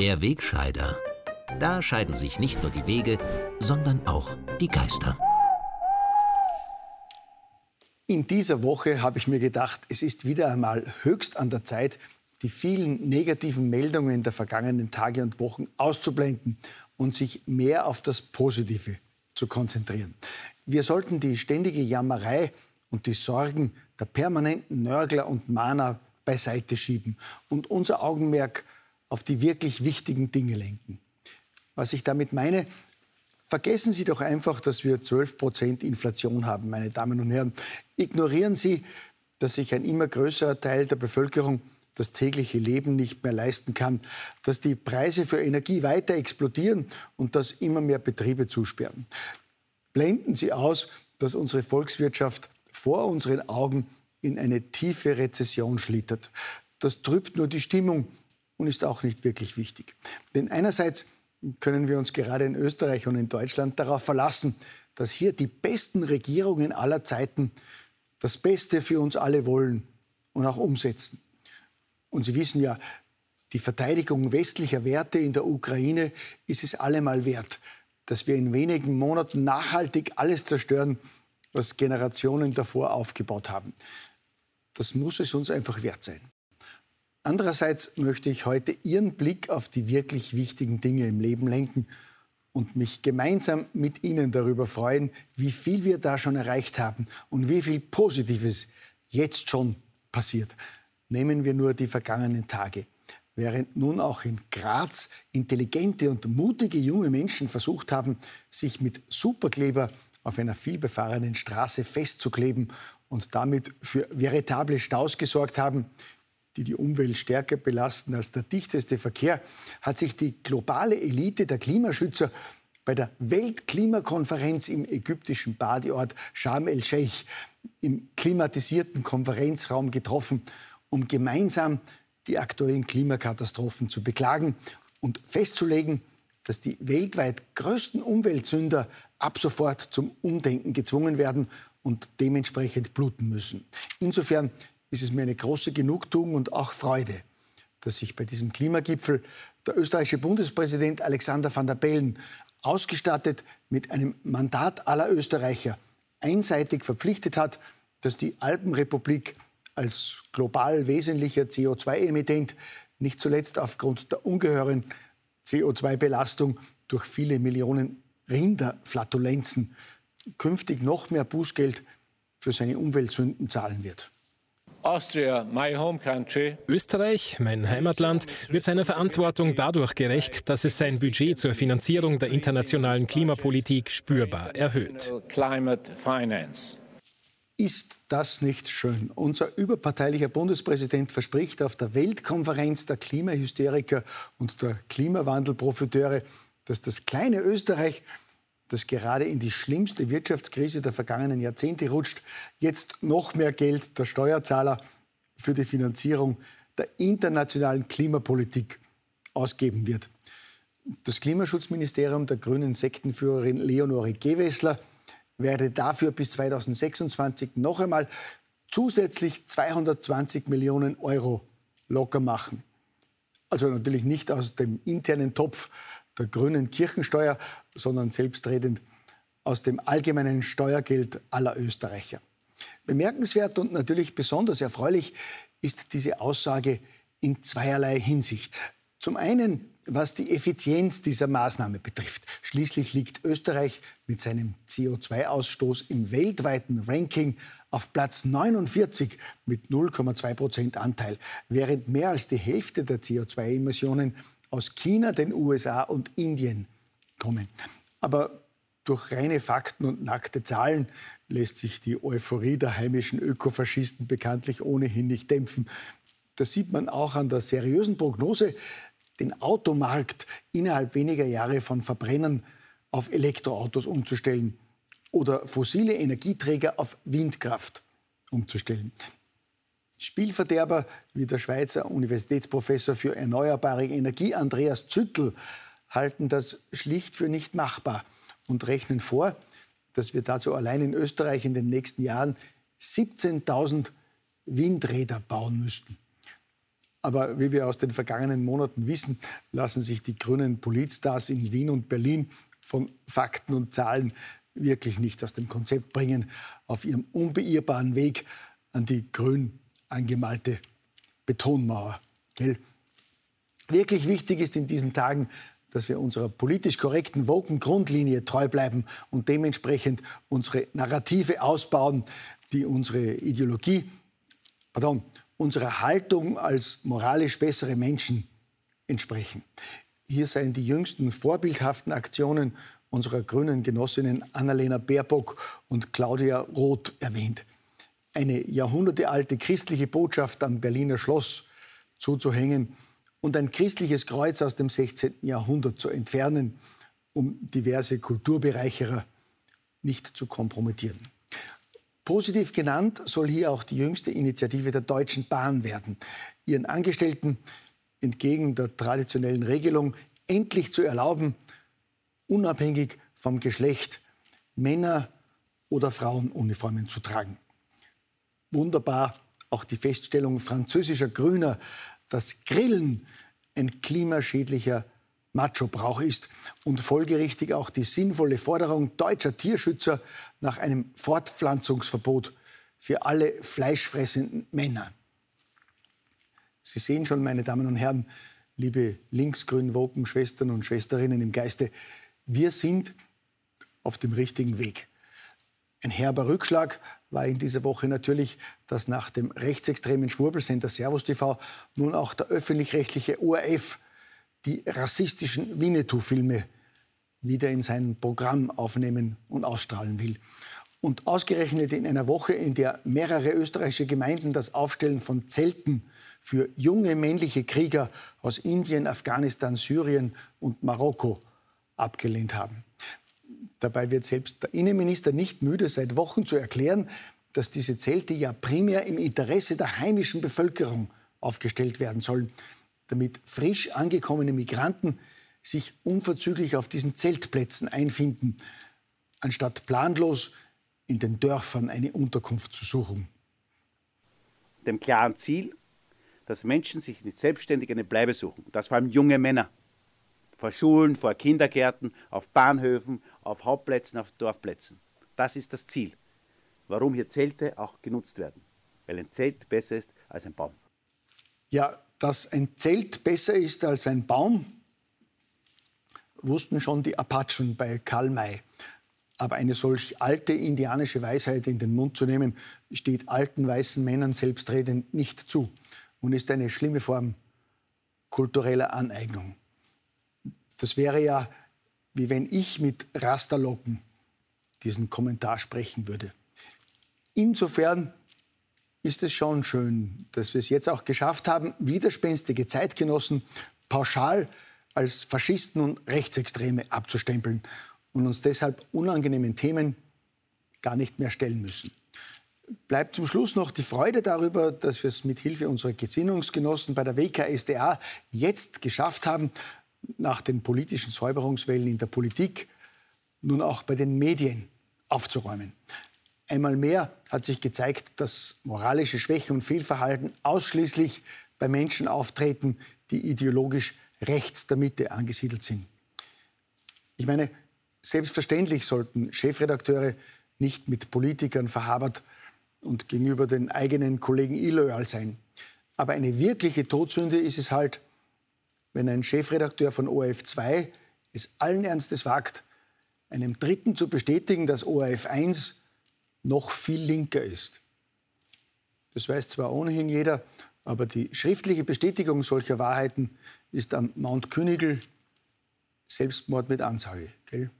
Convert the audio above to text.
Der Wegscheider. Da scheiden sich nicht nur die Wege, sondern auch die Geister. In dieser Woche habe ich mir gedacht, es ist wieder einmal höchst an der Zeit, die vielen negativen Meldungen der vergangenen Tage und Wochen auszublenden und sich mehr auf das Positive zu konzentrieren. Wir sollten die ständige Jammerei und die Sorgen der permanenten Nörgler und Mahner beiseite schieben und unser Augenmerk auf die wirklich wichtigen Dinge lenken. Was ich damit meine, vergessen Sie doch einfach, dass wir 12 Prozent Inflation haben, meine Damen und Herren. Ignorieren Sie, dass sich ein immer größerer Teil der Bevölkerung das tägliche Leben nicht mehr leisten kann, dass die Preise für Energie weiter explodieren und dass immer mehr Betriebe zusperren. Blenden Sie aus, dass unsere Volkswirtschaft vor unseren Augen in eine tiefe Rezession schlittert. Das trübt nur die Stimmung und ist auch nicht wirklich wichtig. Denn einerseits können wir uns gerade in Österreich und in Deutschland darauf verlassen, dass hier die besten Regierungen aller Zeiten das Beste für uns alle wollen und auch umsetzen. Und Sie wissen ja, die Verteidigung westlicher Werte in der Ukraine ist es allemal wert, dass wir in wenigen Monaten nachhaltig alles zerstören, was Generationen davor aufgebaut haben. Das muss es uns einfach wert sein. Andererseits möchte ich heute Ihren Blick auf die wirklich wichtigen Dinge im Leben lenken und mich gemeinsam mit Ihnen darüber freuen, wie viel wir da schon erreicht haben und wie viel Positives jetzt schon passiert. Nehmen wir nur die vergangenen Tage. Während nun auch in Graz intelligente und mutige junge Menschen versucht haben, sich mit Superkleber auf einer vielbefahrenen Straße festzukleben und damit für veritable Staus gesorgt haben, die die Umwelt stärker belasten als der dichteste Verkehr, hat sich die globale Elite der Klimaschützer bei der Weltklimakonferenz im ägyptischen Badeort Sharm el-Sheikh im klimatisierten Konferenzraum getroffen, um gemeinsam die aktuellen Klimakatastrophen zu beklagen und festzulegen, dass die weltweit größten Umweltsünder ab sofort zum Umdenken gezwungen werden und dementsprechend bluten müssen. Insofern ist es mir eine große Genugtuung und auch Freude, dass sich bei diesem Klimagipfel der österreichische Bundespräsident Alexander van der Bellen ausgestattet mit einem Mandat aller Österreicher einseitig verpflichtet hat, dass die Alpenrepublik als global wesentlicher CO2-Emittent nicht zuletzt aufgrund der ungeheuren CO2-Belastung durch viele Millionen Rinderflatulenzen künftig noch mehr Bußgeld für seine Umweltsünden zahlen wird. Austria, my home country. Österreich, mein Heimatland, wird seiner Verantwortung dadurch gerecht, dass es sein Budget zur Finanzierung der internationalen Klimapolitik spürbar erhöht. Ist das nicht schön? Unser überparteilicher Bundespräsident verspricht auf der Weltkonferenz der Klimahysteriker und der Klimawandelprofiteure, dass das kleine Österreich das gerade in die schlimmste Wirtschaftskrise der vergangenen Jahrzehnte rutscht, jetzt noch mehr Geld der Steuerzahler für die Finanzierung der internationalen Klimapolitik ausgeben wird. Das Klimaschutzministerium der grünen Sektenführerin Leonore Gewessler werde dafür bis 2026 noch einmal zusätzlich 220 Millionen Euro locker machen. Also natürlich nicht aus dem internen Topf der grünen Kirchensteuer, sondern selbstredend aus dem allgemeinen Steuergeld aller Österreicher. Bemerkenswert und natürlich besonders erfreulich ist diese Aussage in zweierlei Hinsicht. Zum einen, was die Effizienz dieser Maßnahme betrifft. Schließlich liegt Österreich mit seinem CO2-Ausstoß im weltweiten Ranking auf Platz 49 mit 0,2 Prozent Anteil, während mehr als die Hälfte der CO2-Emissionen aus China, den USA und Indien kommen. Aber durch reine Fakten und nackte Zahlen lässt sich die Euphorie der heimischen Ökofaschisten bekanntlich ohnehin nicht dämpfen. Das sieht man auch an der seriösen Prognose, den Automarkt innerhalb weniger Jahre von Verbrennern auf Elektroautos umzustellen oder fossile Energieträger auf Windkraft umzustellen. Spielverderber wie der Schweizer Universitätsprofessor für erneuerbare Energie Andreas Züttel halten das schlicht für nicht machbar und rechnen vor, dass wir dazu allein in Österreich in den nächsten Jahren 17.000 Windräder bauen müssten. Aber wie wir aus den vergangenen Monaten wissen, lassen sich die grünen Politstars in Wien und Berlin von Fakten und Zahlen wirklich nicht aus dem Konzept bringen, auf ihrem unbeirrbaren Weg an die grün angemalte Betonmauer. Gell? Wirklich wichtig ist in diesen Tagen, dass wir unserer politisch korrekten woken Grundlinie treu bleiben und dementsprechend unsere Narrative ausbauen, die unsere Ideologie, pardon, unserer Haltung als moralisch bessere Menschen entsprechen. Hier seien die jüngsten vorbildhaften Aktionen unserer grünen Genossinnen Annalena Baerbock und Claudia Roth erwähnt. Eine jahrhundertealte christliche Botschaft am Berliner Schloss zuzuhängen und ein christliches Kreuz aus dem 16. Jahrhundert zu entfernen, um diverse Kulturbereicherer nicht zu kompromittieren. Positiv genannt soll hier auch die jüngste Initiative der Deutschen Bahn werden, ihren Angestellten entgegen der traditionellen Regelung endlich zu erlauben, unabhängig vom Geschlecht Männer- oder Frauenuniformen zu tragen. Wunderbar auch die Feststellung französischer Grüner, dass Grillen ein klimaschädlicher Macho-Brauch ist und folgerichtig auch die sinnvolle Forderung deutscher Tierschützer nach einem Fortpflanzungsverbot für alle fleischfressenden Männer. Sie sehen schon, meine Damen und Herren, liebe linksgrün woken Schwestern und Schwesterinnen im Geiste, wir sind auf dem richtigen Weg. Ein herber Rückschlag war in dieser Woche natürlich, dass nach dem rechtsextremen Schwurbelsender Servus TV nun auch der öffentlich-rechtliche ORF die rassistischen Winnetou-Filme wieder in sein Programm aufnehmen und ausstrahlen will. Und ausgerechnet in einer Woche, in der mehrere österreichische Gemeinden das Aufstellen von Zelten für junge männliche Krieger aus Indien, Afghanistan, Syrien und Marokko abgelehnt haben. Dabei wird selbst der Innenminister nicht müde, seit Wochen zu erklären, dass diese Zelte ja primär im Interesse der heimischen Bevölkerung aufgestellt werden sollen damit frisch angekommene Migranten sich unverzüglich auf diesen Zeltplätzen einfinden, anstatt planlos in den Dörfern eine Unterkunft zu suchen. Dem klaren Ziel, dass Menschen sich nicht selbstständig eine Bleibe suchen. Das vor allem junge Männer. Vor Schulen, vor Kindergärten, auf Bahnhöfen, auf Hauptplätzen, auf Dorfplätzen. Das ist das Ziel. Warum hier Zelte auch genutzt werden. Weil ein Zelt besser ist als ein Baum. Ja, dass ein Zelt besser ist als ein Baum, wussten schon die Apachen bei Karl May. Aber eine solch alte indianische Weisheit in den Mund zu nehmen, steht alten weißen Männern selbstredend nicht zu und ist eine schlimme Form kultureller Aneignung. Das wäre ja, wie wenn ich mit Rasterlocken diesen Kommentar sprechen würde. Insofern ist es schon schön, dass wir es jetzt auch geschafft haben, widerspenstige Zeitgenossen pauschal als Faschisten und Rechtsextreme abzustempeln und uns deshalb unangenehmen Themen gar nicht mehr stellen müssen. Bleibt zum Schluss noch die Freude darüber, dass wir es mit Hilfe unserer Gesinnungsgenossen bei der WKSDA jetzt geschafft haben, nach den politischen Säuberungswellen in der Politik nun auch bei den Medien aufzuräumen. Einmal mehr hat sich gezeigt, dass moralische Schwäche und Fehlverhalten ausschließlich bei Menschen auftreten, die ideologisch rechts der Mitte angesiedelt sind. Ich meine, selbstverständlich sollten Chefredakteure nicht mit Politikern verhabert und gegenüber den eigenen Kollegen illoyal sein. Aber eine wirkliche Todsünde ist es halt, wenn ein Chefredakteur von ORF2 es allen Ernstes wagt, einem Dritten zu bestätigen, dass ORF1 noch viel linker ist. Das weiß zwar ohnehin jeder, aber die schriftliche Bestätigung solcher Wahrheiten ist am Mount Königl Selbstmord mit Ansage. Gell?